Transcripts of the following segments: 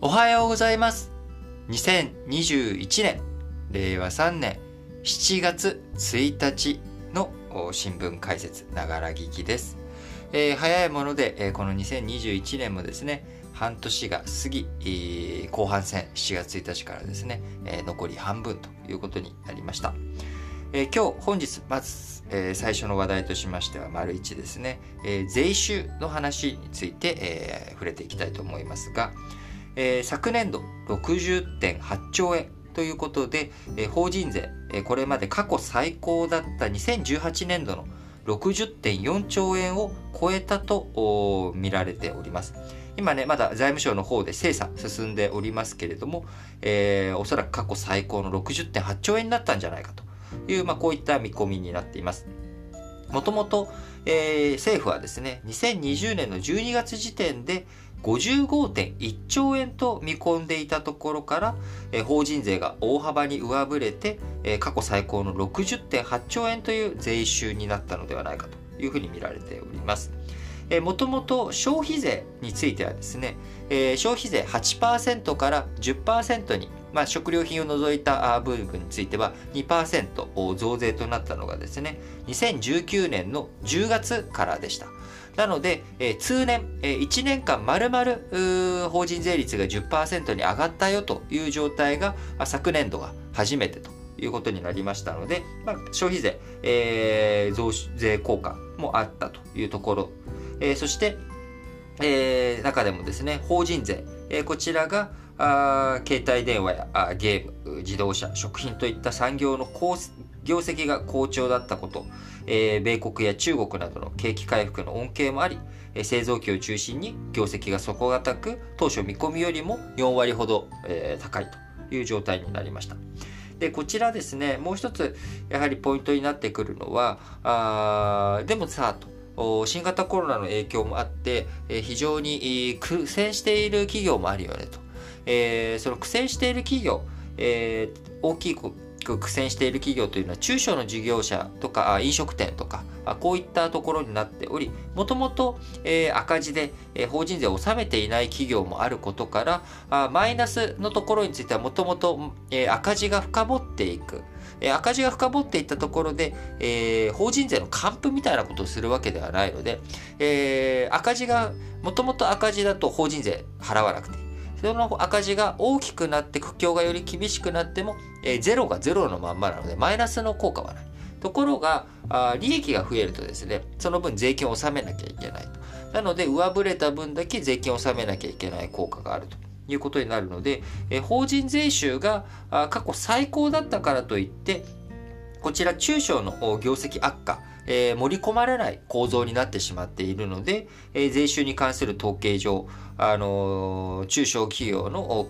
おはようございます。2021年、令和3年7月1日の新聞解説、ながら聞きです。えー早いもので、この2021年もですね、半年が過ぎ、後半戦7月1日からですね、残り半分ということになりました。え今日、本日、まず、え最初の話題としましては、丸一ですね、え税収の話について、え触れていきたいと思いますが、えー昨年度60.8兆円ということで、えー法人税、えーこれまで過去最高だった2018年度の60.4兆円を超えたと見られております。今ね、まだ財務省の方で精査進んでおりますけれども、えーおそらく過去最高の60.8兆円になったんじゃないかという、まあ、こういった見込みになっています。もともと、えー政府はですね、2020年の12月時点で55.1兆円と見込んでいたところから、え法人税が大幅に上振れて、え過去最高の60.8兆円という税収になったのではないかというふうに見られております。もともと消費税についてはですね、え消費税8%から10%に、まあ、食料品を除いた部分については2%増税となったのがですね、2019年の10月からでした。なので、え通年、え1年間丸々うー法人税率が10%に上がったよという状態が昨年度が初めてということになりましたので、まあ、消費税、えー増税効果もあったというところ、えーそして、えー中でもですね、法人税、えーこちらがあ携帯電話やあゲーム、自動車、食品といった産業の業績が好調だったこと、えー米国や中国などの景気回復の恩恵もあり、えー製造業を中心に業績が底堅く、当初見込みよりも4割ほど、えー高いという状態になりました。で、こちらですね、もう一つ、やはりポイントになってくるのは、あでもさ、と。新型コロナの影響もあって、非常に苦戦している企業もあるよねと。えーその苦戦している企業、えー大きく苦戦している企業というのは中小の事業者とか飲食店とかこういったところになっておりもともと赤字で、法人税を納めていない企業もあることからマイナスのところについてはもともと赤字が深掘っていく。赤字が深掘っていったところで、え法人税の還付みたいなことをするわけではないので、え赤字がもともと赤字だと法人税払わなくてその赤字が大きくなって苦境がより厳しくなっても、えーゼロがゼロのまんまなのでマイナスの効果はない。ところがあ利益が増えるとですねその分税金を納めなきゃいけないと。なので上振れた分だけ税金を納めなきゃいけない効果があると。いうことになるので、えー法人税収があ過去最高だったからといってこちら中小の業績悪化、えー盛り込まれない構造になってしまっているので、えー税収に関する統計上、あのー中小企業の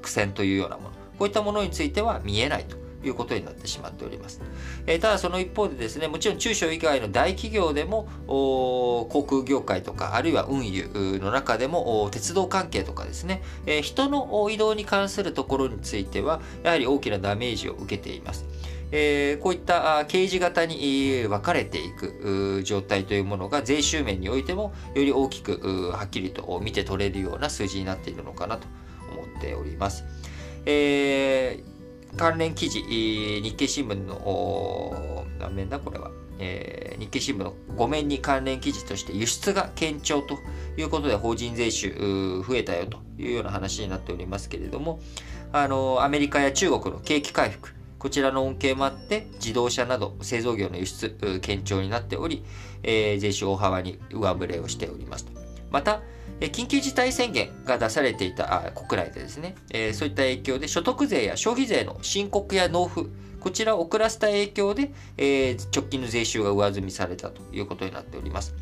苦戦というようなもの、こういったものについては見えないということになってしまっております。えーただその一方でですね、もちろん中小以外の大企業でも、航空業界とか、あるいは運輸の中でも、鉄道関係とかですね、えー人の移動に関するところについては、やはり大きなダメージを受けています。えーこういったあ掲示型に分かれていく状態というものが税収面においてもより大きくはっきりと見て取れるような数字になっているのかなと思っております。えー関連記事、日経新聞の何面だこれは、えー日経新聞の5面に関連記事として輸出が堅調ということで法人税収増えたよというような話になっておりますけれどもあのアメリカや中国の景気回復こちらの恩恵もあって、自動車など製造業の輸出、堅調になっており、えー税収大幅に上振れをしておりますと。また、緊急事態宣言が出されていたあ国内でですね、えーそういった影響で所得税や消費税の申告や納付、こちらを遅らせた影響で、えー直近の税収が上積みされたということになっております。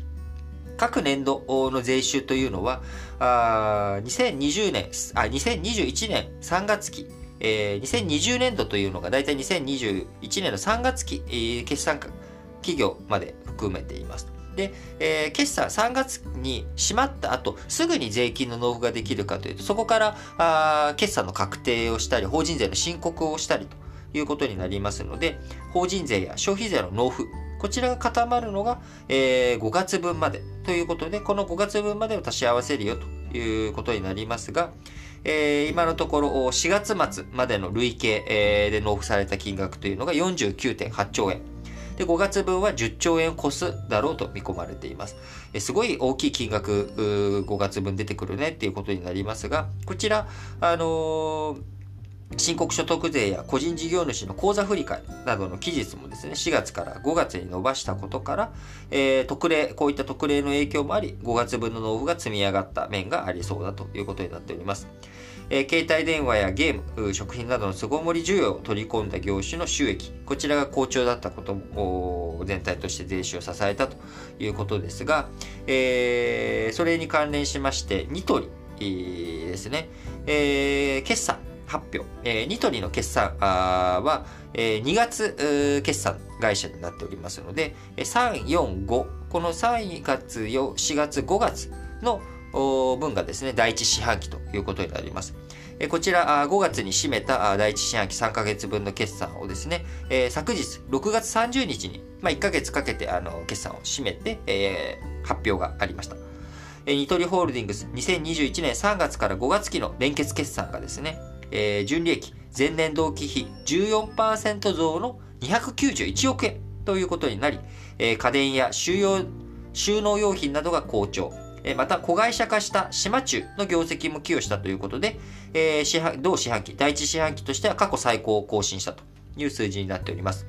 各年度の税収というのは、あ2020年、あ、2021年3月期、えー2020年度というのが大体2021年の3月期、えー決算企業まで含めています。で、えー決算3月に閉まった後、すぐに税金の納付ができるかというと、そこからあ決算の確定をしたり、法人税の申告をしたりということになりますので、法人税や消費税の納付、こちらが固まるのが、えー5月分までということで、この5月分までを足し合わせるよということになりますが、えー、今のところ4月末までの累計、えー、で納付された金額というのが49.8兆円。で、5月分は10兆円を超すだろうと見込まれています。えすごい大きい金額、5月分出てくるねっていうことになりますが、こちら、あのー申告所得税や個人事業主の口座振替などの期日もですね、4月から5月に伸ばしたことから、えー、特例、こういった特例の影響もあり、5月分の納付が積み上がった面がありそうだということになっております。えー、携帯電話やゲーム、食品などの巣ごもり需要を取り込んだ業種の収益、こちらが好調だったことも、全体として税収を支えたということですが、えー、それに関連しまして、ニトリ、えー、ですね、えー、決算、発表。えー、ニトリの決算は、えー、2月決算会社になっておりますので、3、4、5、この3月、4月、5月の分がですね、第一四半期ということになります。こちら、5月に締めた第一四半期3ヶ月分の決算をですね、昨日6月30日に、まあ、1ヶ月かけてあの決算を締めて、えー、発表がありました。ニトリホールディングス2021年3月から5月期の連結決算がですね、えー、純利益前年同期比14%増の291億円ということになり、えー、家電や収容収納用品などが好調。また、子会社化した島中の業績も寄与したということで、えー、四半同四半期、第一四半期としては過去最高を更新したという数字になっております。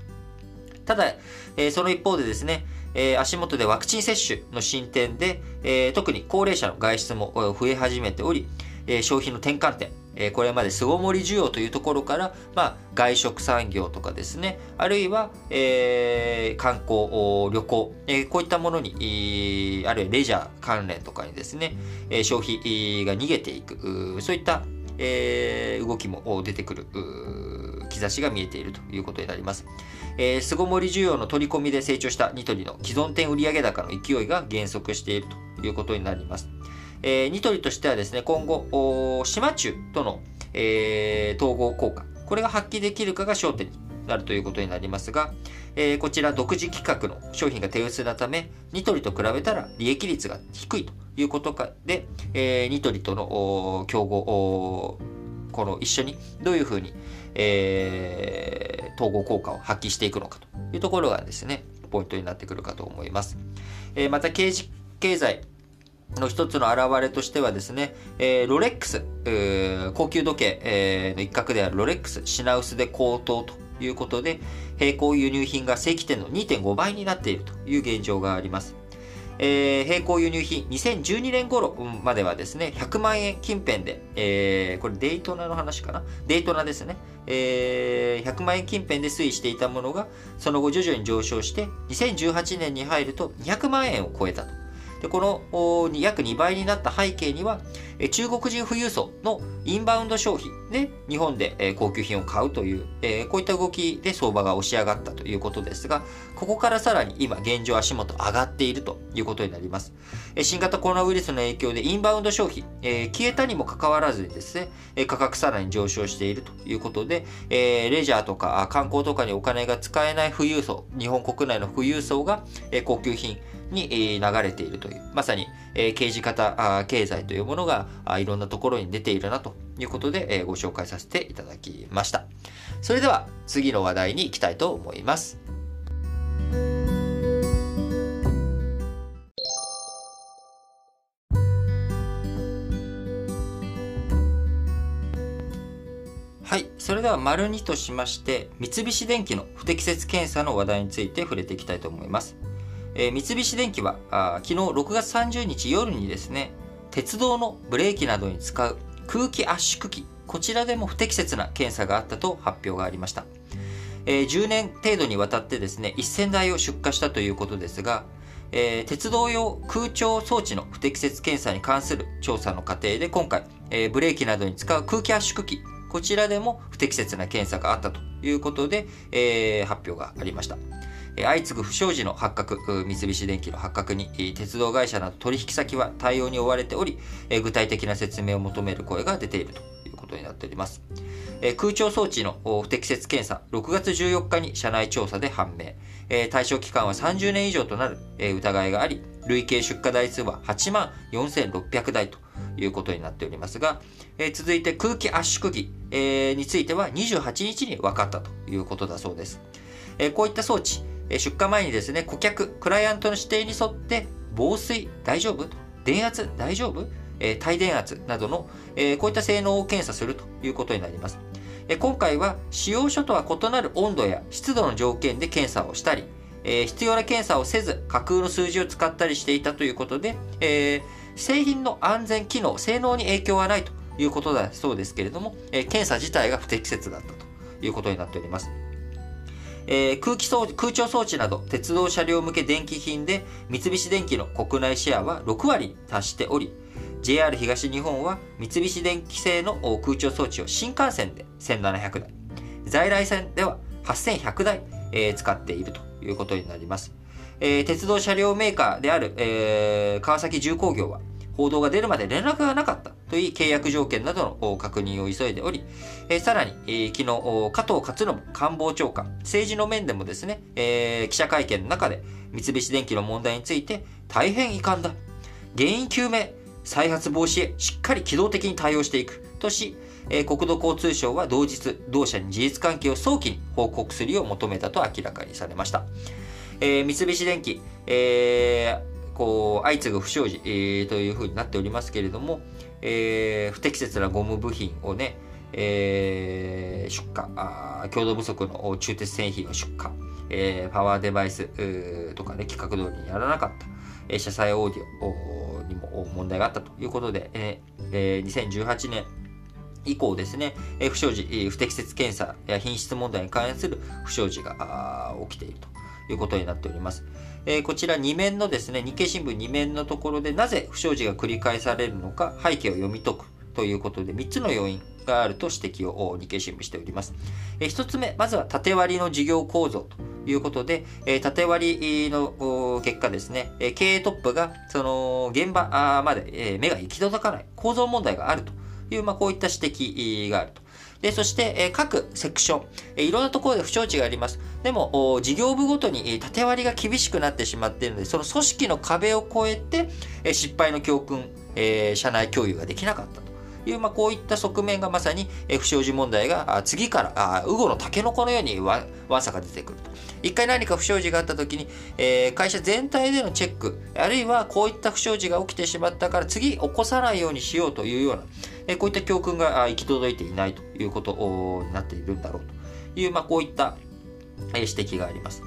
ただ、えー、その一方でですね、えー、足元でワクチン接種の進展で、えー、特に高齢者の外出も増え始めており、えー、消費の転換点、えこれまで巣ごもり需要というところから、まあ、外食産業とかですね、あるいは、えー、観光、旅行、え、こういったものに、あるいはレジャー関連とかにですね、え消費が逃げていく、そういった、え、動きも出てくる、兆しが見えているということになります。えー、巣ごもり需要の取り込みで成長したニトリの既存店売上高の勢いが減速しているということになります。えー、ニトリとしてはですね、今後、島中との、えー、統合効果、これが発揮できるかが焦点になるということになりますが、えー、こちら独自規格の商品が手薄なため、ニトリと比べたら利益率が低いということかで、えー、ニトリとの競合、この一緒にどういうふうに、えー、統合効果を発揮していくのかというところがですね、ポイントになってくるかと思います。え、また経済、の一つの表れとしてはですね、えー、ロレックス、高級時計、えー、の一角であるロレックス品薄で高騰ということで、並行輸入品が正規店の2.5倍になっているという現状があります。えー、並行輸入品、2012年頃まではですね、100万円近辺で、えー、これデイトナの話かな？デイトナですね。えー、100万円近辺で推移していたものが、その後徐々に上昇して、2018年に入ると200万円を超えたと。でこの約2倍になった背景には、中国人富裕層のインバウンド消費で日本で高級品を買うという、こういった動きで相場が押し上がったということですが、ここからさらに今現状足元上がっているということになります。新型コロナウイルスの影響でインバウンド消費、消えたにもかかわらずですね、価格さらに上昇しているということで、レジャーとか観光とかにお金が使えない富裕層、日本国内の富裕層が高級品、に流れているという、まさに刑事型経済というものがいろんなところに出ているなということでご紹介させていただきました。それでは次の話題に行きたいと思います。はい。それでは、丸2としまして、三菱電機の不適切検査の話題について触れていきたいと思います。えー、三菱電機はあ昨日6月30日夜にですね、鉄道のブレーキなどに使う空気圧縮機、こちらでも不適切な検査があったと発表がありました。えー、10年程度にわたってですね、1000台を出荷したということですが、えー、鉄道用空調装置の不適切検査に関する調査の過程で今回、えー、ブレーキなどに使う空気圧縮機、こちらでも不適切な検査があったということで、えー、発表がありました。相次ぐ不祥事の発覚、三菱電機の発覚に、鉄道会社など取引先は対応に追われており、具体的な説明を求める声が出ているということになっております。空調装置の不適切検査、6月14日に社内調査で判明。対象期間は30年以上となる疑いがあり、累計出荷台数は8万4600台ということになっておりますが、えー、続いて空気圧縮機、えー、については28日に分かったということだそうです。えー、こういった装置、出荷前にですね、顧客、クライアントの指定に沿って防水大丈夫？電圧大丈夫？え耐電圧などの、えこういった性能を検査するということになります。え今回は使用書とは異なる温度や湿度の条件で検査をしたり、え必要な検査をせず架空の数字を使ったりしていたということで、え製品の安全機能、性能に影響はないということだそうですけれども、え検査自体が不適切だったということになっております。えー、空気装空調装置など鉄道車両向け電気品で三菱電機の国内シェアは6割に達しており、JR 東日本は三菱電機製の空調装置を新幹線で1700台、在来線では8100台、えー、使っているということになります。えー、鉄道車両メーカーである、えー、川崎重工業は、報道が出るまで連絡がなかったという契約条件などの確認を急いでおり、さらに、昨日、加藤勝信官房長官、政治の面でもですね、記者会見の中で、三菱電機の問題について、大変遺憾だ。原因究明、再発防止へしっかり機動的に対応していくとし、国土交通省は同日、同社に事実関係を早期に報告するよう求めたと明らかにされました。えー、三菱電機、えー、こう、相次ぐ不祥事、えー、というふうになっておりますけれども、えー、不適切なゴム部品をね、えー、出荷あ、強度不足の中鉄製品を出荷、えー、パワーデバイスとかね、規格通りにやらなかった、えー、車載オーディオにも問題があったということで、えー、2018年以降ですね、不祥事、不適切検査や品質問題に関する不祥事が起きていると。いうことになっております。えー、こちら2面のですね、日経新聞2面のところでなぜ不祥事が繰り返されるのか背景を読み解くということで3つの要因があると指摘を日経新聞しております。えー、1つ目、まずは縦割りの事業構造ということで、えー、縦割りの結果ですね、え、経営トップがその現場まで、え、目が行き届かない構造問題があるという、まあ、こういった指摘があると。で、そして、え各セクション、えいろんなところで不祥事があります。でも、事業部ごとに縦割りが厳しくなってしまっているので、その組織の壁を越えて、え失敗の教訓、え社内共有ができなかったと。いう、まあ、こういった側面がまさに、不祥事問題が次から、ウゴのタケノコのようにわわさが出てくると。一回何か不祥事があった時に、えー、会社全体でのチェック、あるいはこういった不祥事が起きてしまったから次起こさないようにしようというような、え、こういった教訓が行き届いていないということになっているんだろうという、まあ、こういった、指摘があります。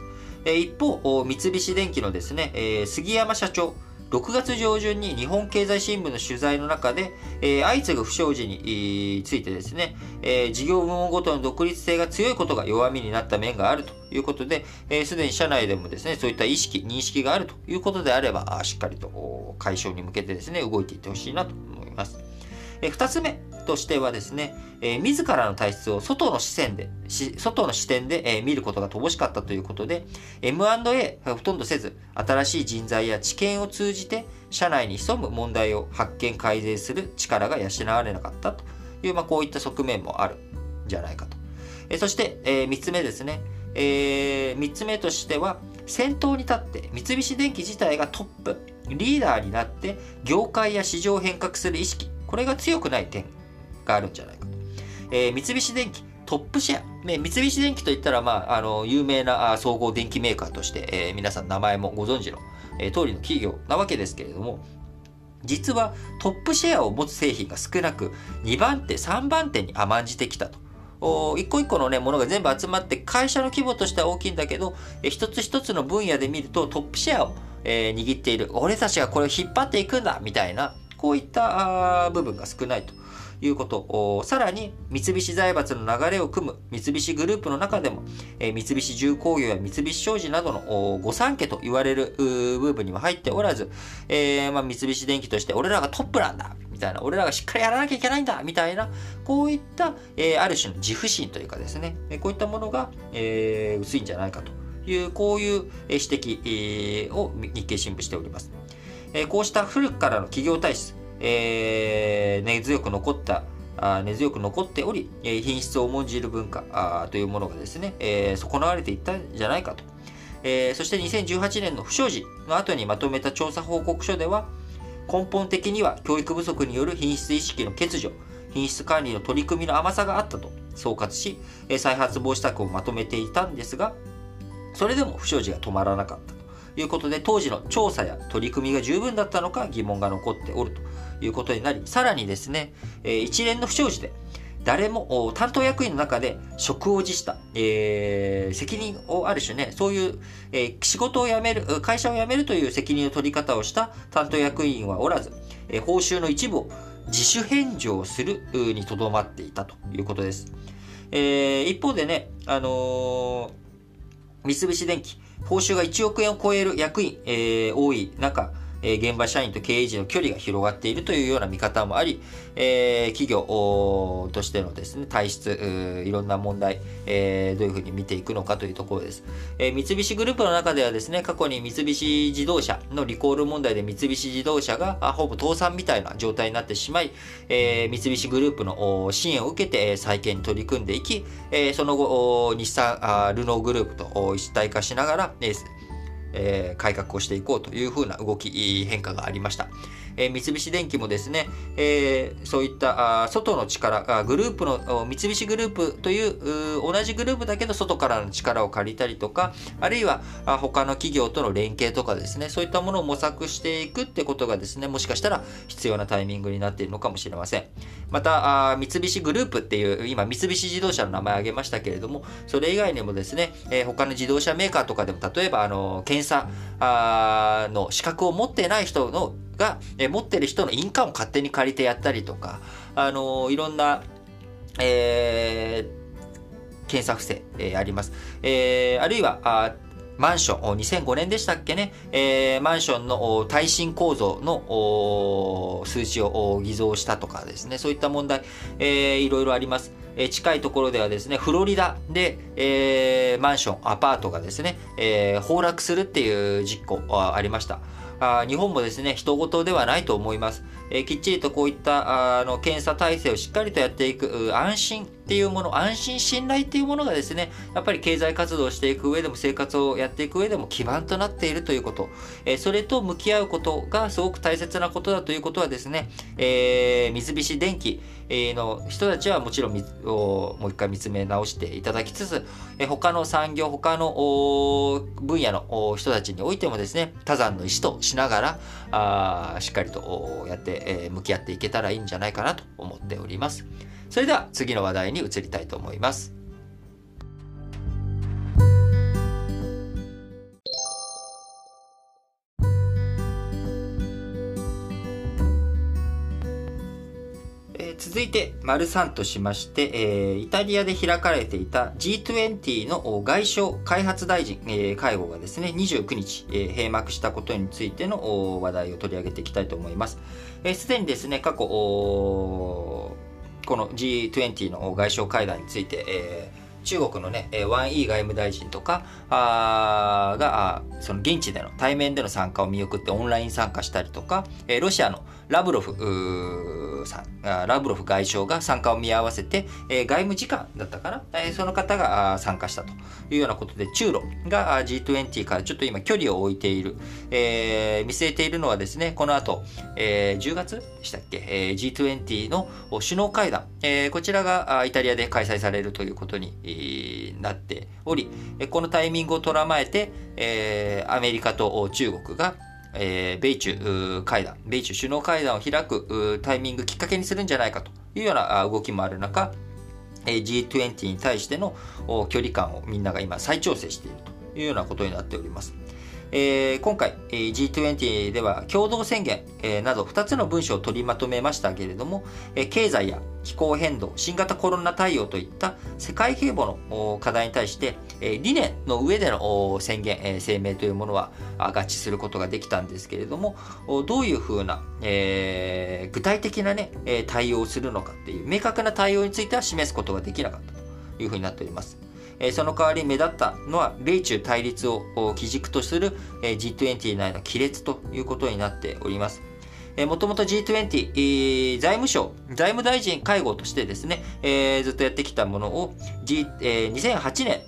一方、三菱電機のですね、杉山社長、6月上旬に日本経済新聞の取材の中で、えー、相次ぐ不祥事に、ついてですね、えー、事業部門ごとの独立性が強いことが弱みになった面があるということで、す、えー、で、に社内でもですね、そういった意識、認識があるということであれば、しっかりと解消に向けてですね、動いていってほしいなと思います。えー、2つ目としてはですね、えー、自らの体質を外の視線で、外の視点で、えー、見ることが乏しかったということで、M&A ほとんどせず、新しい人材や知見を通じて、社内に潜む問題を発見改善する力が養われなかったという、まあ、こういった側面もあるんじゃないかと。えー、そして、えー、三つ目ですね。えー、三つ目としては、先頭に立って三菱電機自体がトップ、リーダーになって業界や市場を変革する意識、これが強くない点があるんじゃないかと。えー、三菱電機トップシェア。ね、三菱電機といったら、まあ、あの、有名な総合電機メーカーとして、えー、皆さん名前もご存知の、えー、通りの企業なわけですけれども、実はトップシェアを持つ製品が少なく、2番手、3番手に甘んじてきたと。お一個一個のね、ものが全部集まって会社の規模としては大きいんだけど、え一つ一つの分野で見るとトップシェアを、えー、握っている。俺たちがこれを引っ張っていくんだみたいな、こういった部分が少ないと。いうこと。さらに、三菱財閥の流れを組む三菱グループの中でも、え、三菱重工業や三菱商事などの御三家と言われる部分には入っておらず、えー、まあ、三菱電機として俺らがトップなんだみたいな、俺らがしっかりやらなきゃいけないんだみたいな、こういった、えー、ある種の自負心というかですね、こういったものが、えー、薄いんじゃないかという、こういう指摘を日経新聞しております。こうした古くからの企業体質、えー、根強く残ったあ根強く残っており、品質を重んじる文化あというものがですね、えー、損なわれていったんじゃないかと。えー、そして2018年の不祥事の後にまとめた調査報告書では、根本的には教育不足による品質意識の欠如、品質管理の取り組みの甘さがあったと総括し、再発防止策をまとめていたんですが、それでも不祥事が止まらなかったということで、当時の調査や取り組みが十分だったのか疑問が残っておるということになり、さらにですね、え一連の不祥事で、誰も担当役員の中で職を辞した、えー、責任をある種ね、そういう、えー、仕事を辞める、会社を辞めるという責任の取り方をした担当役員はおらず、えー、報酬の一部を自主返上するにとどまっていたということです。えー、一方でね、あのー、三菱電機、報酬が1億円を超える役員、えー、多い中、え現場社員と経営陣の距離が広がっているというような見方もあり、え企業としてのですね、体質、いろんな問題、えどういうふうに見ていくのかというところです。え三菱グループの中ではですね、過去に三菱自動車のリコール問題で三菱自動車がほぼ倒産みたいな状態になってしまい、え三菱グループの支援を受けて再建に取り組んでいき、えその後、日産、ルノーグループと一体化しながら、え改革をしていこうというふうな動き、変化がありました。え、三菱電機もですね、え、そういったあ外の力あグループの三菱グループという同じグループだけど外からの力を借りたりとかあるいはあ他の企業との連携とかですねそういったものを模索していくってことがですねもしかしたら必要なタイミングになっているのかもしれません。またあ三菱グループっていう今三菱自動車の名前を挙げましたけれどもそれ以外にもですね、えー、他の自動車メーカーとかでも例えばあの検査あの資格を持ってない人のが、え持ってる人の印鑑を勝手に借りてやったりとか、あのいろんな、えー、検査不正、えー、あります。えー、あるいは、あマンション、2005年でしたっけね、えー、マンションの耐震構造の数値を偽造したとかですね、そういった問題、えー、いろいろあります。えー、近いところではですね、フロリダで、えー、マンション、アパートがですね、えー、崩落するっていう実行ありました。あ日本もですね、人事ではないと思います。えー、きっちりとこういったあの検査体制をしっかりとやっていく安心っていうもの、安心信頼っていうものがですね、やっぱり経済活動をしていく上でも生活をやっていく上でも基盤となっているということ、えー、それと向き合うことがすごく大切なことだということはですね、えー、三菱電機の人たちはもちろんもう一回見つめ直していただきつつ、えー、他の産業、他の分野の人たちにおいてもですね、多山の意思としながら、あしっかりとやって、えー、向き合っていけたらいいんじゃないかなと思っております。それでは次の話題に移りたいと思います。続いて、丸3としまして、えー、イタリアで開かれていた G20 の外相開発大臣、えー、会合がですね、29日、えー、閉幕したことについての話題を取り上げていきたいと思います。す、えー、で、にですね、過去、この G20 の外相会談について、えー中国のね、ワン・イー外務大臣とかあが、その現地での対面での参加を見送ってオンライン参加したりとか、ロシアのラブロフさん、ラブロフ外相が参加を見合わせて、え外務次官だったかな、その方が参加したと。いうようなことで、中ロが G20 からちょっと今距離を置いている、えー、見据えているのはですね、この後、えー、10月でしたっけ、えー、G20 の首脳会談、えー、こちらがイタリアで開催されるということになっており、このタイミングを捉まえて、えー、アメリカと中国がえー、米中会談、米中首脳会談を開くタイミングきっかけにするんじゃないかというような動きもある中、G20 に対しての距離感をみんなが今再調整しているというようなことになっております。えー、今回、え、G20 では共同宣言、えー、など2つの文書を取りまとめましたけれども、えー、経済や気候変動、新型コロナ対応といった世界平和の課題に対して、え、理念の上での宣言、え、声明というものは合致することができたんですけれども、どういうふうな、え、具体的な、ね、対応をするのかっていう明確な対応については示すことができなかったというふうになっております。その代わり目立ったのは米中対立を基軸とする G20 内の亀裂ということになっております。もともと G20、財務省、財務大臣会合としてですね、えー、ずっとやってきたものを、G えー、2008年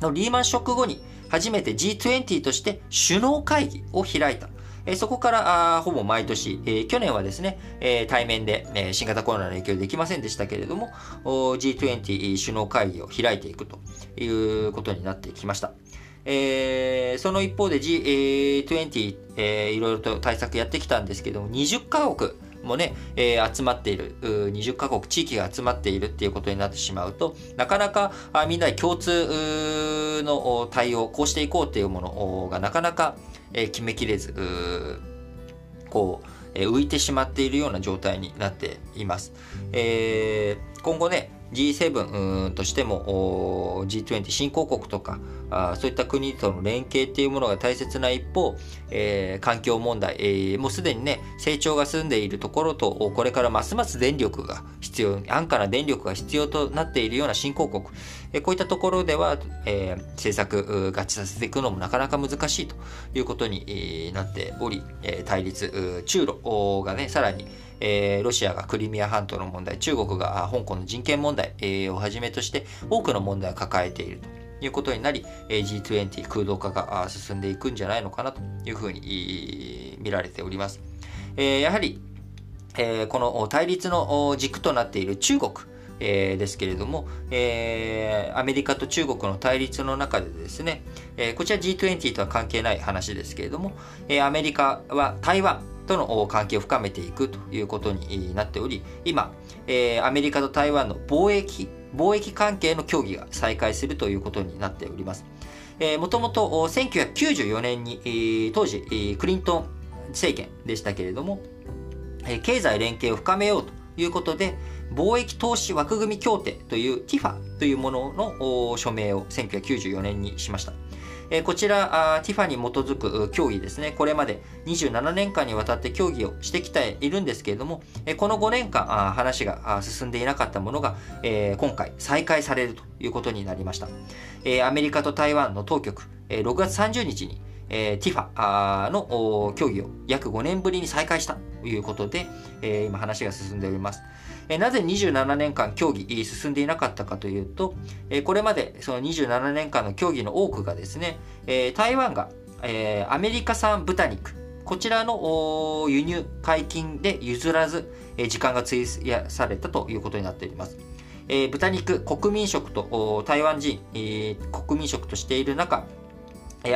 のリーマンショック後に初めて G20 として首脳会議を開いた。えそこからあほぼ毎年、え去年はですね、え対面で、え新型コロナの影響でできませんでしたけれども、G20 首脳会議を開いていくということになってきました。えー、その一方で G20、えー、いろいろと対策やってきたんですけども、20カ国もね、えー、集まっている、20カ国、地域が集まっているっていうことになってしまうと、なかなかあみんなで共通の対応、こうしていこうっていうものがなかなか、えー、決めきれず、うこう、えー、浮いてしまっているような状態になっています。えー、今後ね、G7 としても G20 新興国とかそういった国との連携っていうものが大切な一方、えー、環境問題、えー、もうすでにね成長が進んでいるところとこれからますます電力が必要安価な電力が必要となっているような新興国、えー、こういったところでは、えー、政策合致させていくのもなかなか難しいということになっており、対立中ロがねさらにえー、ロシアがクリミア半島の問題、中国が香港の人権問題、えー、をはじめとして多くの問題を抱えているということになり、G20 空洞化が進んでいくんじゃないのかなというふうに見られております。え、やはり、え、この対立の軸となっている中国、え、ですけれども、え、アメリカと中国の対立の中でですね、え、こちら G20 とは関係ない話ですけれども、え、アメリカは台湾、との関係を深めていくということになっており、今、えー、アメリカと台湾の貿易、貿易関係の協議が再開するということになっております。えー、もともと1994年に、当時、クリントン政権でしたけれども、え、経済連携を深めようということで、貿易投資枠組み協定という TIFA というものの署名を1994年にしました。えこちら、ティファに基づく協議ですね、これまで27年間にわたって協議をしてきているんですけれども、えこの5年間話が進んでいなかったものが、え今回再開されるということになりました。えアメリカと台湾の当局、え6月30日に、えー、ティファの協議を約5年ぶりに再開したということで、え、今話が進んでおります。えなぜ27年間協議進んでいなかったかというと、えこれまでその27年間の協議の多くがですね、え台湾が、えアメリカ産豚肉、こちらの輸入解禁で譲らず、え時間が費やされたということになっております。え豚肉、国民食と台湾人、え国民食としている中、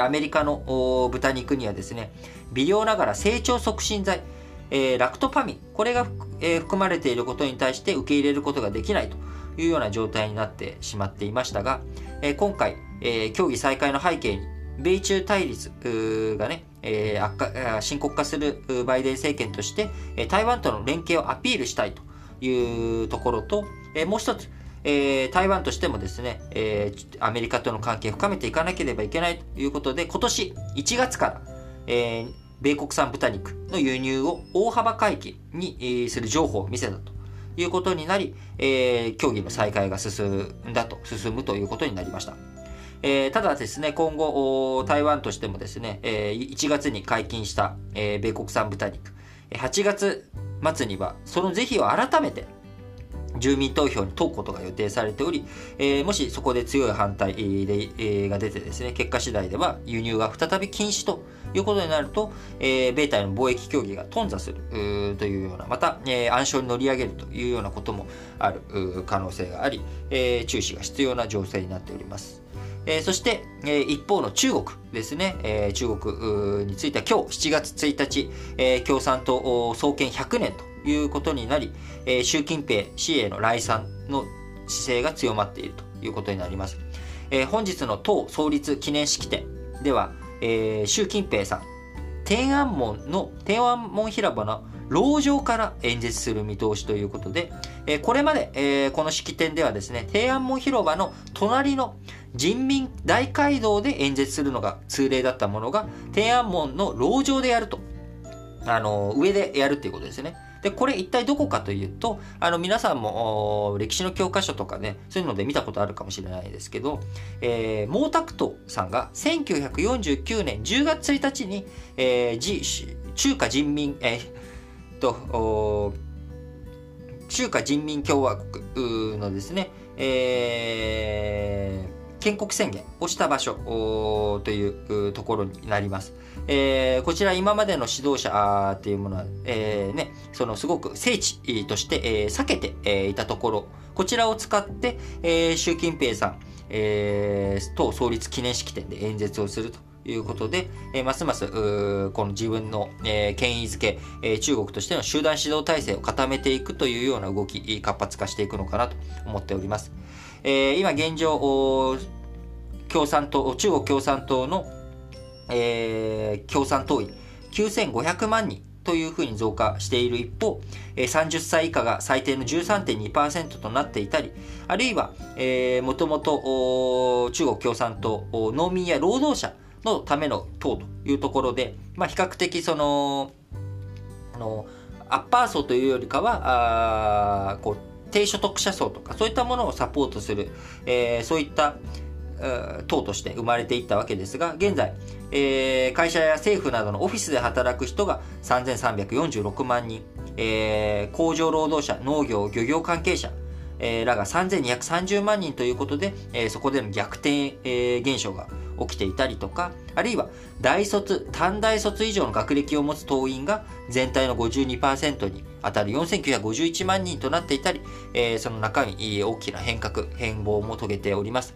アメリカの豚肉にはですね、微量ながら成長促進剤、えー、ラクトパミン、これが、えー、含まれていることに対して受け入れることができないというような状態になってしまっていましたが、えー、今回、え協議再開の背景に、米中対立がね、え悪化深刻化するバイデン政権として、台湾との連携をアピールしたいというところと、えもう一つ、えー、台湾としてもですね、えー、アメリカとの関係を深めていかなければいけないということで、今年1月から、えー、米国産豚肉の輸入を大幅回帰にする情報を見せたということになり、えー、協議の再開が進んだと、進むということになりました。えー、ただですね、今後、台湾としてもですね、えー、1月に解禁した、米国産豚肉、8月末にはその是非を改めて住民投票に問うことが予定されており、えー、もしそこで強い反対で、えー、が出てですね、結果次第では輸入が再び禁止ということになると、えー、米台の貿易協議が頓挫するというような、また、えー、暗礁に乗り上げるというようなこともある可能性があり、えー、注視が必要な情勢になっております。えー、そして、えー、一方の中国ですね、えー、中国については今日7月1日、えー、共産党創建100年ということになり、えー、習近平氏への来賛の姿勢が強まっているということになります。えー、本日の党創立記念式典では、えー、習近平さん、天安門の、天安門広場の籠城から演説する見通しということで、えー、これまで、えー、この式典ではですね、天安門広場の隣の人民大街道で演説するのが通例だったものが、天安門の籠城でやると。あの、上でやるっていうことですね。で、これ一体どこかというと、あの、皆さんも歴史の教科書とかね、そういうので見たことあるかもしれないですけど、えー、毛沢東さんが1949年10月1日に、えー、中華人民、えー、と、中華人民共和国のですね、えー、建国宣言をした場所というところになります。えー、こちら今までの指導者っていうものは、えー、ね、そのすごく聖地として、えー、避けて、え、いたところ、こちらを使って、え、習近平さん、えー、党創立記念式典で演説をするということで、え、ますますこの自分の、え、権威づけ、え、中国としての集団指導体制を固めていくというような動き、活発化していくのかなと思っております。えー、今現状、共産党、中国共産党の、えー、共産党員9500万人というふうに増加している一方、30歳以下が最低の13.2%となっていたり、あるいは、えー、もともと中国共産党、農民や労働者のための党というところで、まあ、比較的その、あの、アッパー層というよりかは、あこう低所得者層とかそういったものをサポートする、えー、そういった党として生まれていったわけですが現在、えー、会社や政府などのオフィスで働く人が3346万人、えー、工場労働者農業漁業関係者、えー、らが3230万人ということで、えー、そこでの逆転、えー、現象が起きていたりとか、あるいは大卒、短大卒以上の学歴を持つ党員が全体の52%に当たる4951万人となっていたり、えー、その中身大きな変革、変貌も遂げております。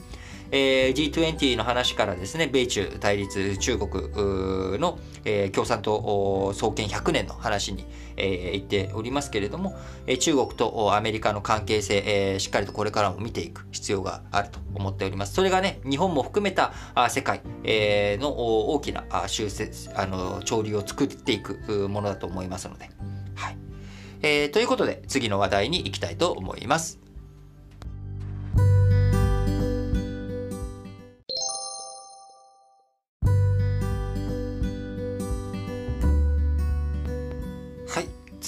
えー、G20 の話からですね、米中対立、中国の、えー、共産党創建100年の話に、え、言っておりますけれども、え、中国とアメリカの関係性、え、しっかりとこれからも見ていく必要があると思っております。それがね、日本も含めたあ世界、え、の大きな修正、あの、潮流を作っていくものだと思いますので。はい。えー、ということで、次の話題に行きたいと思います。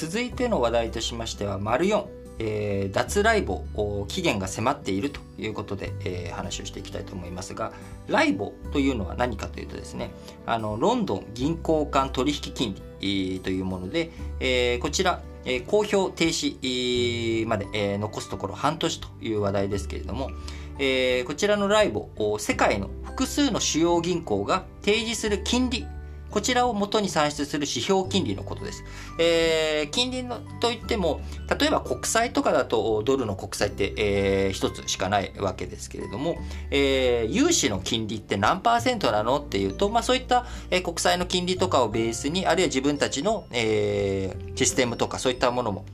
続いての話題としましては、丸4、えー、脱ライボ期限が迫っているということで、えー、話をしていきたいと思いますが、ライボというのは何かというとですね、あの、ロンドン銀行間取引金利というもので、えー、こちら、公表停止まで、残すところ半年という話題ですけれども、え、こちらのライボ、世界の複数の主要銀行が提示する金利こちらを元に算出する指標金利のことです。えー、金利のといっても、例えば国債とかだとドルの国債って、えー、一つしかないわけですけれども、えー、融資の金利って何パーセントなのっていうと、まあそういった、えー、国債の金利とかをベースに、あるいは自分たちの、えー、システムとかそういったものも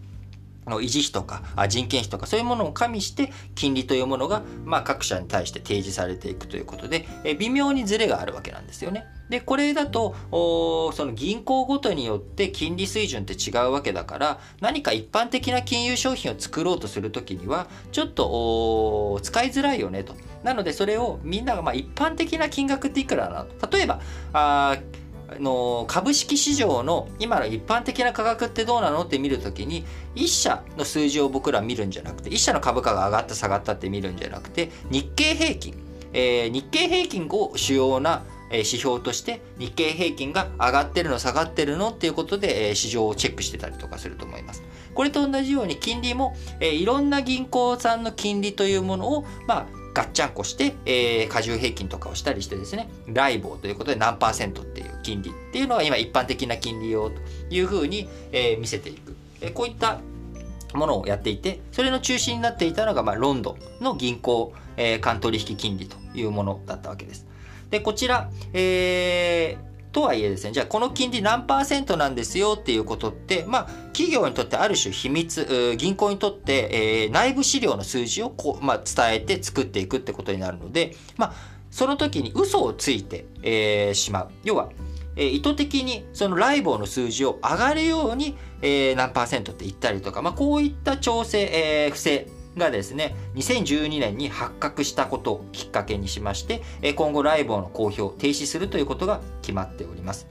の維持費とか人件費とかそういうものを加味して金利というものが、まあ、各社に対して提示されていくということで、微妙にズレがあるわけなんですよね。で、これだと、その銀行ごとによって金利水準って違うわけだから、何か一般的な金融商品を作ろうとするときには、ちょっと使いづらいよねと。なので、それをみんながまあ一般的な金額っていくらなの？例えば、あの株式市場の今の一般的な価格ってどうなのって見るときに1社の数字を僕ら見るんじゃなくて1社の株価が上がった下がったって見るんじゃなくて日経平均、えー、日経平均を主要な指標として日経平均が上がってるの下がってるのっていうことで市場をチェックしてたりとかすると思います。これと同じように金利もいろんな銀行さんの金利というものをまガッチャンコして、えー、加重平均とかをしたりしてですね、ライボーということで何パーセントっていう金利っていうのは今一般的な金利をというふうに、えー、見せていく。えー、こういったものをやっていて、それの中心になっていたのが、まあ、ロンドンの銀行、えー、間取引金利というものだったわけです。で、こちら、えー、とはいえですね、じゃあこの金利何パーセントなんですよっていうことって、まあ、企業にとってある種秘密、銀行にとって、えー、内部資料の数字をこう、まあ、伝えて作っていくってことになるので、まあ、その時に嘘をついて、えー、しまう。要は、えー、意図的にそのライボーの数字を上がるように、えー、何パーセントって言ったりとか、まあ、こういった調整、えー、不正がですね、2012年に発覚したことをきっかけにしまして、今後ライボーの公表を停止するということが決まっております。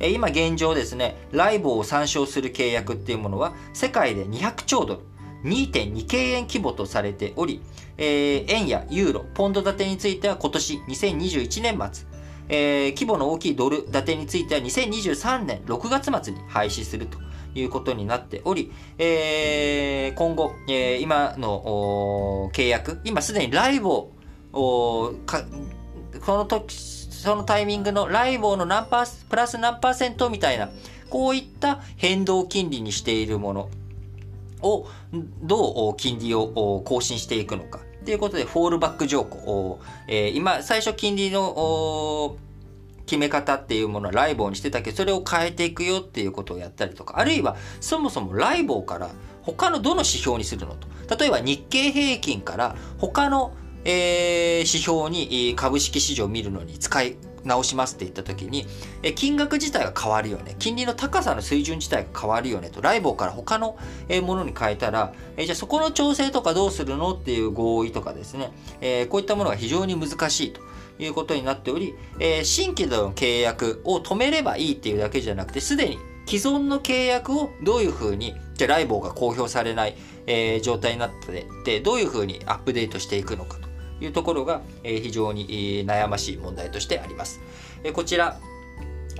今現状ですね、ライボーを参照する契約っていうものは世界で200兆ドル、2.2京円規模とされており、えー、円やユーロ、ポンド建てについては今年2021年末、えー、規模の大きいドル建てについては2023年6月末に廃止するということになっており、えー、今後、えー、今の契約、今すでにライブをかその時そのタイミングのライボの何パープラス何パーセントみたいなこういった変動金利にしているものをどう金利を更新していくのかということでフォールバック条項、えー、今最初金利の決め方っていうものはライボーにしてたけどそれを変えていくよっていうことをやったりとかあるいはそもそもライボーから他のどの指標にするのと例えば日経平均から他の、えー、指標に株式市場を見るのに使い直しますって言った時に、え金額自体が変わるよね。金利の高さの水準自体が変わるよねと。ライボーから他のものに変えたら、えじゃあそこの調整とかどうするのっていう合意とかですね、えこういったものが非常に難しいと。いうことになっており、えー、新規の契約を止めればいいっていうだけじゃなくて、すでに既存の契約をどういうふうに、じゃライボーが公表されない、えー、状態になってで、どういうふうにアップデートしていくのかというところが、えー、非常に悩ましい問題としてあります。えー、こちら、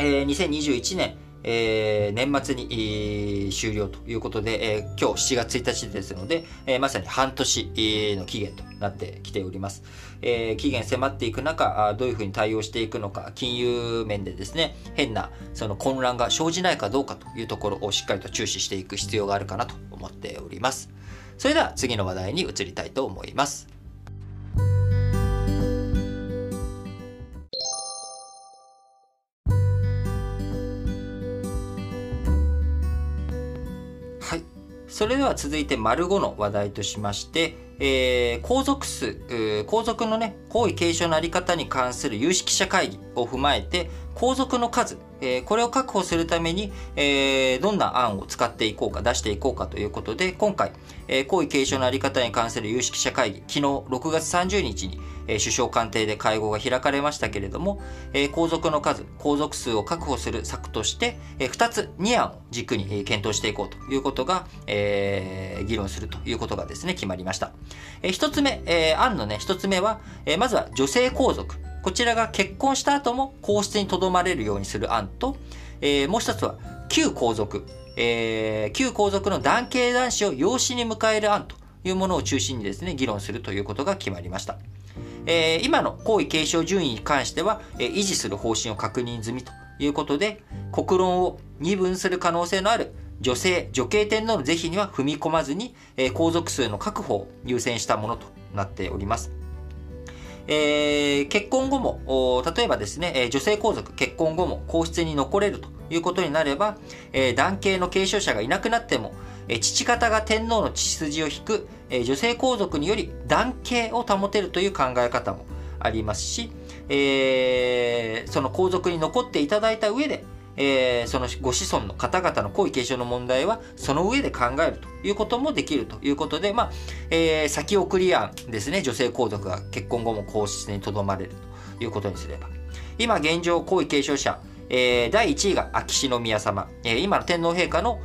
えー、2021年、えー、年末に、終了ということで、えー、今日7月1日ですので、えー、まさに半年、の期限となってきております。えー、期限迫っていく中、どういうふうに対応していくのか、金融面でですね、変なその混乱が生じないかどうかというところをしっかりと注視していく必要があるかなと思っております。それでは次の話題に移りたいと思います。はいそれでは続いて丸5の話題としまして、えー、皇族数、皇族のね、皇位継承のあり方に関する有識者会議を踏まえて、皇族の数、えー、これを確保するために、えー、どんな案を使っていこうか、出していこうかということで、今回、えー、皇位継承のあり方に関する有識者会議、昨日6月30日に、首相官邸で会合が開かれましたけれども、皇族の数、皇族数を確保する策として、え、2つ、2案を軸に、検討していこうということが、え、議論するということがですね、決まりました。え、1つ目、え、案のね、1つ目は、まずは女性皇族。こちらが結婚した後も皇室に留まれるようにする案と、え、もう一つは旧皇族、えー、旧皇族の男系男子を養子に迎える案というものを中心にですね、議論するということが決まりました。えー、今の皇位継承順位に関しては、えー、維持する方針を確認済みということで、国論を二分する可能性のある女性、女系天皇の是非には踏み込まずに、えー、皇族数の確保を優先したものとなっております。えー、結婚後も、例えばですね、女性皇族、結婚後も皇室に残れるということになれば、えー、男系の継承者がいなくなっても、えー、父方が天皇の血筋を引く、え、女性皇族により男系を保てるという考え方もありますし、えー、その皇族に残っていただいた上で、えー、そのご子孫の方々の皇位継承の問題はその上で考えるということもできるということで、まあえー、先送り案ですね。女性皇族が結婚後も皇室にとどまれるということにすれば。今現状皇位継承者、えー、第1位が秋篠宮様、えー、今の天皇陛下の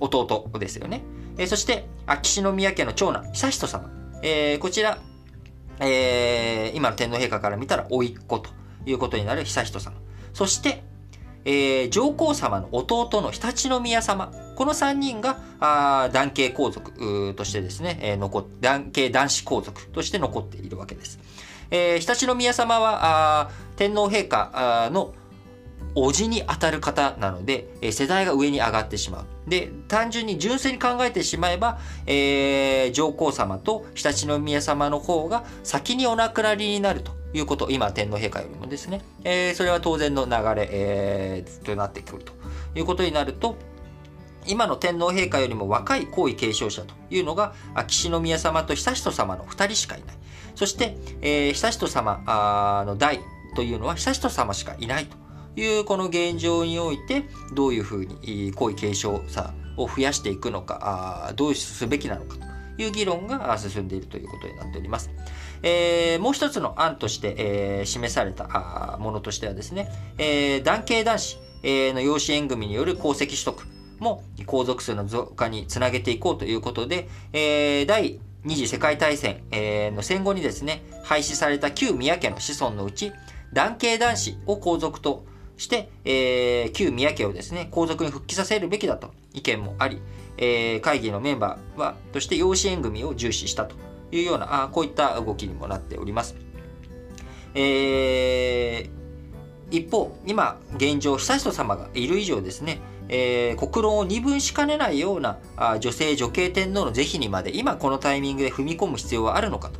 弟ですよね、えー、そして秋篠宮家の長男悠仁様、えー、こちら、えー、今の天皇陛下から見たら甥っ子ということになる悠仁様そして、えー、上皇様の弟の常陸宮様。この3人が、あ男系皇族としてですね、えー、残男系男子皇族として残っているわけです。えー、常陸宮様は、あ天皇陛下の叔父に当たる方なので、えー、世代が上に上がってしまう。で、単純に純粋に考えてしまえば、えー、上皇様と常陸宮様の方が先にお亡くなりになるということ、今天皇陛下よりもですね、えー、それは当然の流れ、えー、となってくるということになると、今の天皇陛下よりも若い皇位継承者というのが、秋篠宮様と悠仁様の2人しかいない。そして、えー、悠仁様の代というのは悠仁様しかいないというこの現状において、どういうふうに皇位継承者を増やしていくのか、あどうすべきなのかという議論が進んでいるということになっております。えー、もう一つの案として、えー、示されたものとしてはですね、えー、男系男子、えー、の養子縁組による功績取得も皇族数の増加につなげていこうということで、えー、第二次世界大戦、えー、の戦後にですね、廃止された旧宮家の子孫のうち、男系男子を皇族として、えー、旧宮家をですね、皇族に復帰させるべきだと意見もあり、えー、会議のメンバーは、として養子縁組を重視したというような、あこういった動きにもなっております。えー、一方、今、現状、悠仁様がいる以上ですね、えー、国論を二分しかねないようなあ女性女系天皇の是非にまで今このタイミングで踏み込む必要はあるのかと。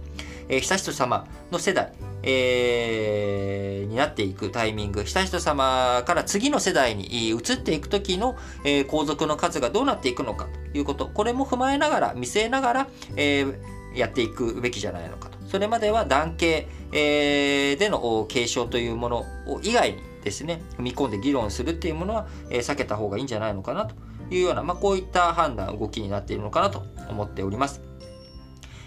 えー、悠仁様の世代、えー、になっていくタイミング、悠仁様から次の世代に移っていく時の、えー、皇族の数がどうなっていくのかということ、これも踏まえながら、見据えながら、えー、やっていくべきじゃないのかと。それまでは男系、えー、での継承というものを以外にですね、踏み込んで議論するっていうものは、え、避けた方がいいんじゃないのかなというような、まあ、こういった判断、動きになっているのかなと思っております。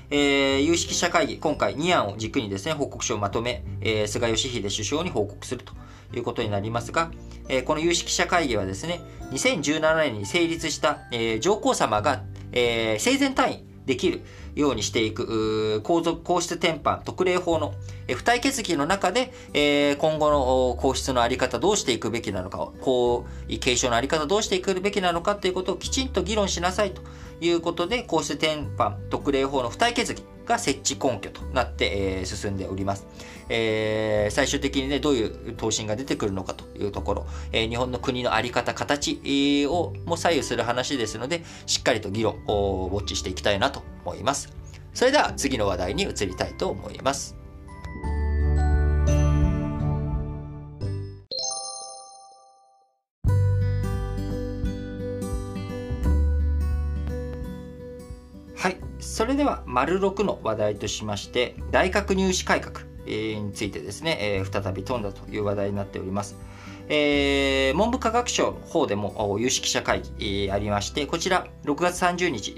えー、有識者会議、今回2案を軸にですね、報告書をまとめ、えー、菅義偉首相に報告するということになりますが、えー、この有識者会議はですね、2017年に成立した、えー、上皇様が、えー、生前退院できるようにしていく皇族皇室転換特例法の付帯決議の中で、えー、今後の皇室のあり方どうしていくべきなのか、皇位継承のあり方どうしていくべきなのかということをきちんと議論しなさいと。いうことで、皇室転換特例法の付帯決議が設置根拠となって、えー、進んでおります。えー、最終的にね、どういう答申が出てくるのかというところ、えー、日本の国のあり方、形をも左右する話ですので、しっかりと議論をウォッチしていきたいなと思います。それでは次の話題に移りたいと思います。それでは、丸6の話題としまして、大学入試改革についてですね、え、再び飛んだという話題になっております。え、文部科学省の方でも有識者会議、ありまして、こちら6月30日、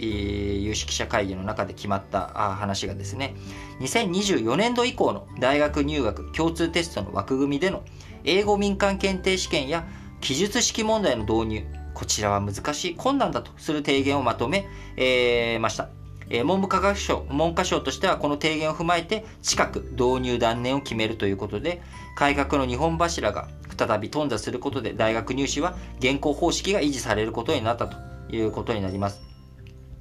有識者会議の中で決まった話がですね、2024年度以降の大学入学共通テストの枠組みでの英語民間検定試験や記述式問題の導入、こちらは難しい、困難だとする提言をまとめ、え、ました。文部科学省、文科省としてはこの提言を踏まえて近く導入断念を決めるということで、改革の日本柱が再び頓挫することで大学入試は現行方式が維持されることになったということになります。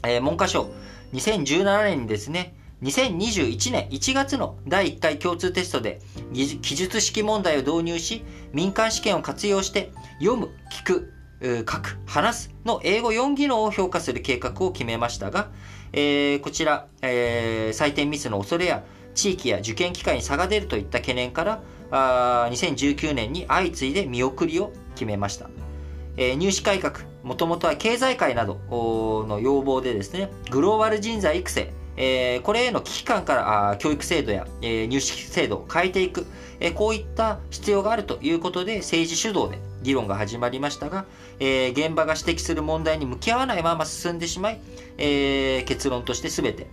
えー、文科省、2017年にですね、2021年1月の第1回共通テストで記述式問題を導入し、民間試験を活用して読む、聞く、書く、話すの英語4技能を評価する計画を決めましたが、えー、こちら、えー、採点ミスの恐れや地域や受験機会に差が出るといった懸念からあ2019年に相次いで見送りを決めました、えー、入試改革もともとは経済界などの要望でですねグローバル人材育成えー、これへの危機感からあ教育制度や、えー、入試制度を変えていく、えー、こういった必要があるということで政治主導で議論が始まりましたが、えー、現場が指摘する問題に向き合わないまま進んでしまい、えー、結論として全て、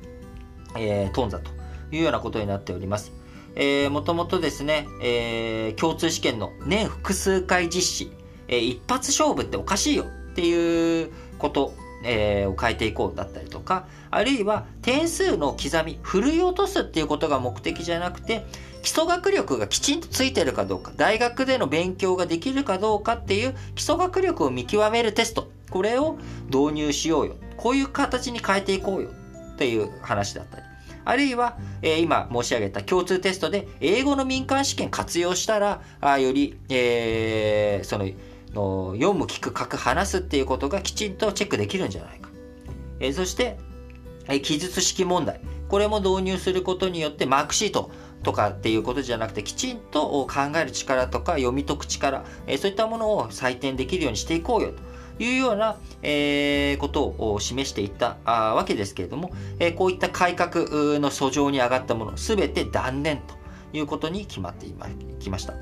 えー、頓挫というようなことになっております。えー、もともとですね、えー、共通試験の年複数回実施、えー、一発勝負っておかしいよっていうことえー、を変えていこうだったりとか、あるいは点数の刻み、振るい落とすっていうことが目的じゃなくて、基礎学力がきちんとついてるかどうか、大学での勉強ができるかどうかっていう基礎学力を見極めるテスト、これを導入しようよ。こういう形に変えていこうよっていう話だったり。あるいは、えー、今申し上げた共通テストで英語の民間試験活用したら、あより、えー、その、の読む、聞く、書く、話すっていうことがきちんとチェックできるんじゃないか。えー、そして、え、記述式問題。これも導入することによってマークシートとかっていうことじゃなくてきちんと考える力とか読み解く力、え、そういったものを採点できるようにしていこうよというような、え、ことを示していったわけですけれども、え、こういった改革の訴状に上がったもの全て断念ということに決まってきました。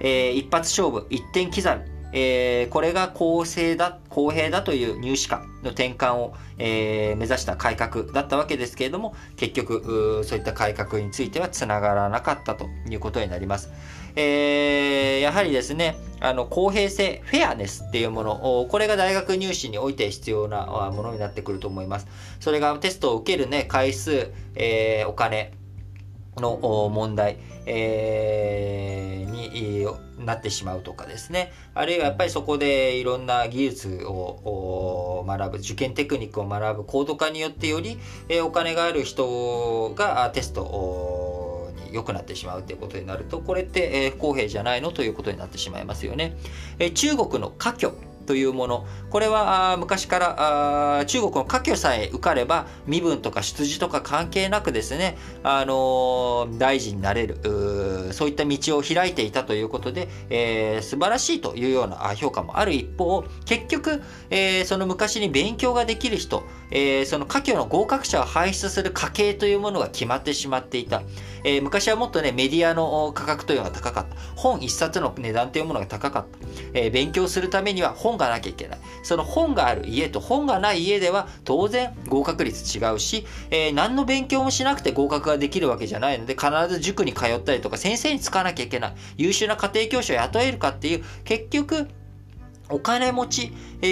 え、一発勝負、一点刻み、えー、これが公正だ、公平だという入試化の転換を、えー、目指した改革だったわけですけれども、結局、そういった改革についてはつながらなかったということになります。えー、やはりですね、あの、公平性、フェアネスっていうもの、これが大学入試において必要なものになってくると思います。それがテストを受けるね、回数、え、お金、の問題、えー、になってしまうとかですね。あるいはやっぱりそこでいろんな技術を学ぶ受験テクニックを学ぶ高度化によってより、えお金がある人がテストに良くなってしまうということになるとこれって不公平じゃないの？ということになってしまいますよね。え中国の科挙というもの。これは昔から中国の科挙さえ受かれば身分とか出自とか関係なくですね、あの大臣になれる。そういった道を開いていたということで、えー、素晴らしいというような評価もある。一方結局、えー、その昔に勉強ができる人、えー、その科挙の合格者を輩出する家系というものが決まってしまっていた、えー、昔はもっとねメディアの価格というのが高かった本一冊の値段というものが高かった、えー、勉強するためには本がなきゃいけない。その本がある家と本がない家では当然合格率違うし、えー、何の勉強もしなくて合格ができるわけじゃないので、必ず塾に通ったりとか先生につかなきゃいけない。優秀な家庭教師を雇えるかっていう、結局、お金持ち、え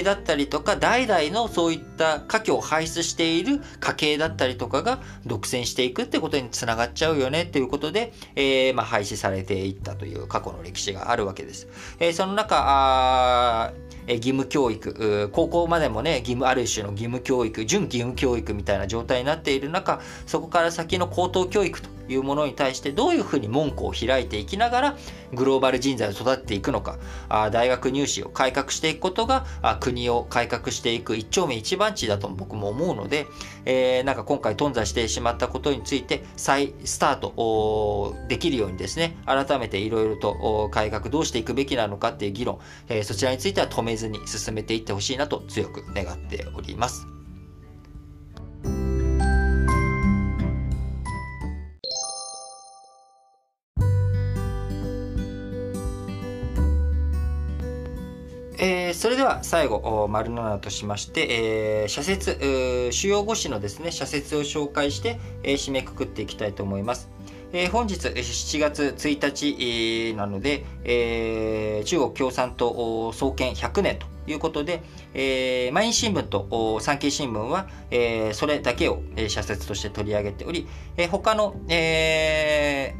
ー、だったりとか、代々のそういった家境を輩出している家系だったりとかが独占していくってことにつながっちゃうよねっていうことで、えー、まあ、廃止されていったという過去の歴史があるわけです。えー、その中、あ義務教育、高校までもね、義務、ある種の義務教育、準義務教育みたいな状態になっている中、そこから先の高等教育というものに対してどういうふうに門戸を開いていきながら、グローバル人材を育てていくのか、大学入試を改革していくことが、国を改革していく一丁目一番地だと僕も思うので、えー、なんか今回頓挫してしまったことについて再スタートできるようにですね、改めていろいろと改革どうしていくべきなのかっていう議論、えー、そちらについては止めずに進めていってほしいなと強く願っております。それでは最後、丸7としまして、えー、社説、主要語詞のですね、社説を紹介して、えー、締めくくっていきたいと思います。えー、本日7月1日、なので、えー、中国共産党創建100年ということで、えー、毎日新聞と産経新聞は、えー、それだけを、えー、社説として取り上げており、えー、他の、え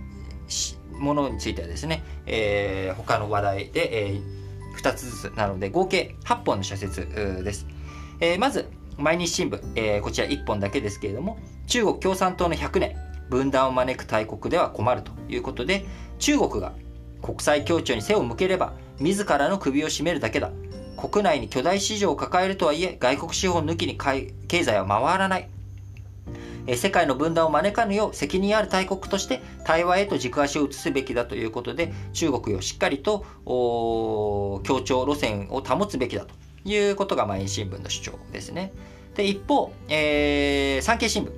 ー、ものについてはですね、えー、他の話題で、えー2つずつなので合計8本の社説です。えー、まず毎日新聞、えー、こちら1本だけですけれども中国共産党の100年分断を招く大国では困るということで中国が国際協調に背を向ければ自らの首を絞めるだけだ国内に巨大市場を抱えるとはいえ外国資本抜きに経済は回らない世界の分断を招かぬよう責任ある大国として対話へと軸足を移すべきだということで中国をしっかりと協調路線を保つべきだということが毎日新聞の主張ですね。で一方、えー、産経新聞、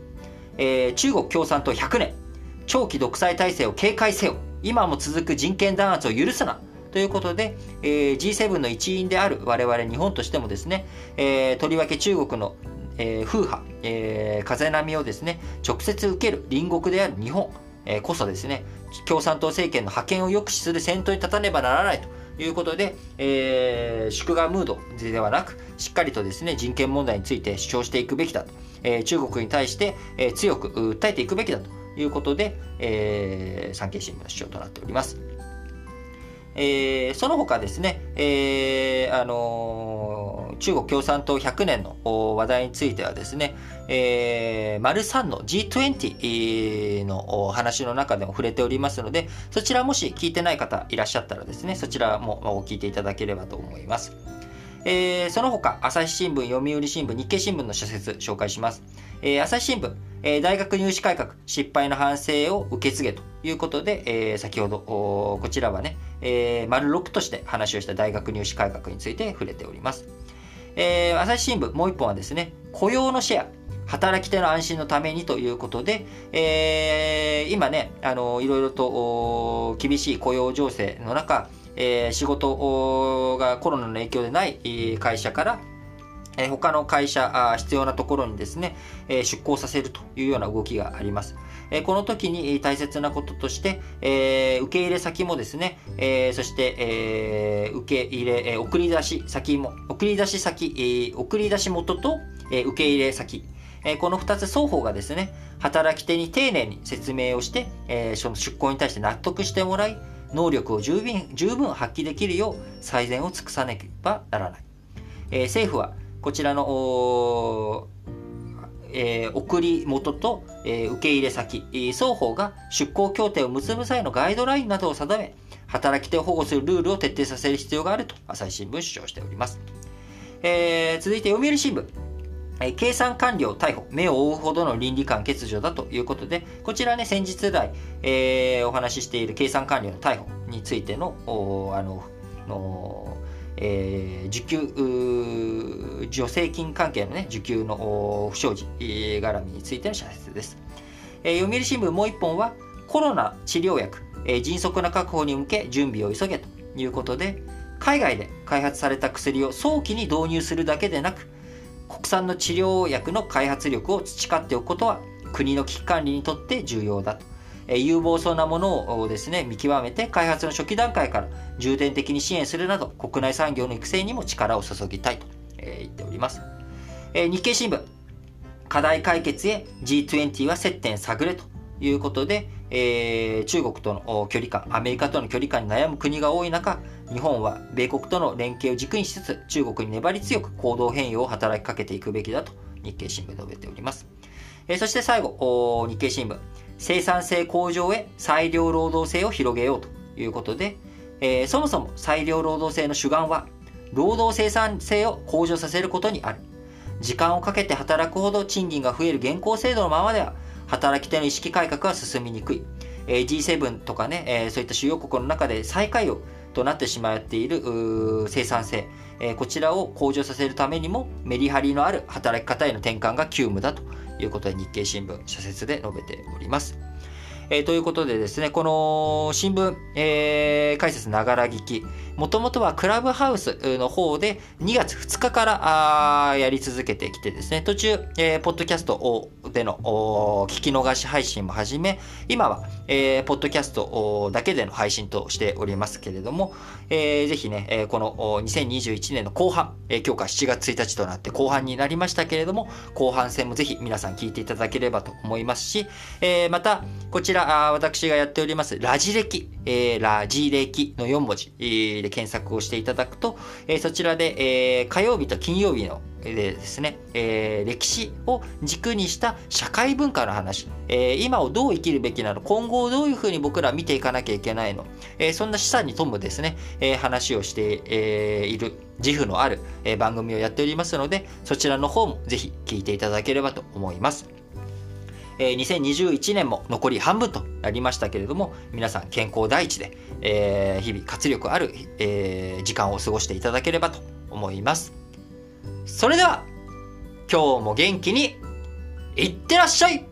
えー、中国共産党100年。長期独裁体制を警戒せよ。今も続く人権弾圧を許すなということで、えー、G7 の一員である我々日本としてもですね、えー、とりわけ中国のえー、風波、えー、風波をですね、直接受ける隣国である日本、えー、こそですね、共産党政権の覇権を抑止する先頭に立たねばならないということで、えー、祝賀ムードではなく、しっかりとですね、人権問題について主張していくべきだと、えー、中国に対して、えー、強く訴えていくべきだということで、えー、産経新聞の主張となっております。えー、その他ですね、えー、あのー、中国共産党100年の話題についてはですね、えー、丸3の G20 の話の中でも触れておりますので、そちらもし聞いてない方いらっしゃったらですね、そちらも聞いていただければと思います。えー、その他、朝日新聞、読売新聞、日経新聞の社説紹介します。えー、朝日新聞、えー、大学入試改革、失敗の反省を受け継げということで、えー、先ほど、こちらはね、えー、丸6として話をした大学入試改革について触れております。えー、朝日新聞、もう一本はですね、雇用のシェア、働き手の安心のためにということで、えー、今ね、あの、いろいろと厳しい雇用情勢の中、えー、仕事がコロナの影響でない会社からえ他の会社あ、必要なところにですね、え出向させるというような動きがあります。えこの時に大切なこととして、え受け入れ先もですね、えそして、え受け入れ、え送り出し先も、送り出し先、え送り出し元と、え受け入れ先、えこの2つ双方がですね、働き手に丁寧に説明をして、え、その出向に対して納得してもらい、能力を十分十分発揮できるよう最善を尽くさなければならない。え、政府はこちらのえー、送り元と、えー、受け入れ先、えー、双方が出向協定を結ぶ際のガイドラインなどを定め、働き手を保護するルールを徹底させる必要があると朝日新聞主張しております。えー、続いて読売新聞。え、計算官僚逮捕、目を覆うほどの倫理観欠如だということで、こちらね、先日来、えー、お話ししている計算官僚の逮捕についての、あの、のえー、受給、助成金関係のね、受給の不祥事絡みについての社説です。えー、読売新聞もう一本は、コロナ治療薬、えー、迅速な確保に向け準備を急げということで、海外で開発された薬を早期に導入するだけでなく、国産の治療薬の開発力を培っておくことは、国の危機管理にとって重要だと。え有望そうなものをですね、見極めて開発の初期段階から重点的に支援するなど、国内産業の育成にも力を注ぎたいと、え言っております。え日経新聞、課題解決へ G20 は接点探れということで、えー、中国との距離感、アメリカとの距離感に悩む国が多い中、日本は米国との連携を軸にしつつ、中国に粘り強く行動変容を働きかけていくべきだと日経新聞述べております。えー、そして最後、日経新聞、生産性向上へ裁量労働性を広げようということで、えー、そもそも裁量労働制の主眼は、労働生産性を向上させることにある。時間をかけて働くほど賃金が増える現行制度のままでは、働き手の意識改革は進みにくい。えー、G7 とかね、えー、そういった主要国の中で最下位をとなってしまっている生産性、えー、こちらを向上させるためにもメリハリのある働き方への転換が急務だということで日経新聞社説で述べております。えー、ということでですね、この新聞、えー、解説ながら聞き、もともとはクラブハウスの方で2月2日からやり続けてきてですね、途中、えー、ポッドキャストでの聞き逃し配信も始め、今は、えー、ポッドキャストだけでの配信としておりますけれども、えー、ぜひね、この2021年の後半、今日から7月1日となって後半になりましたけれども、後半戦もぜひ皆さん聞いていただければと思いますし、えー、また、こちら、私がやっております、ラジ歴、えー、ラジ歴の4文字、で検索をしていただくと、え、そちらで、え、火曜日と金曜日のでですね、え、歴史を軸にした社会文化の話、え、今をどう生きるべきなの、今後をどういうふうに僕ら見ていかなきゃいけないの、え、そんな示唆に富むですね、え話をして、えいる自負のある、え番組をやっておりますので、そちらの方もぜひ聞いていただければと思います。え、2021年も残り半分となりましたけれども、皆さん健康第一で、えー、日々活力ある、えー、時間を過ごしていただければと思います。それでは、今日も元気に、いってらっしゃい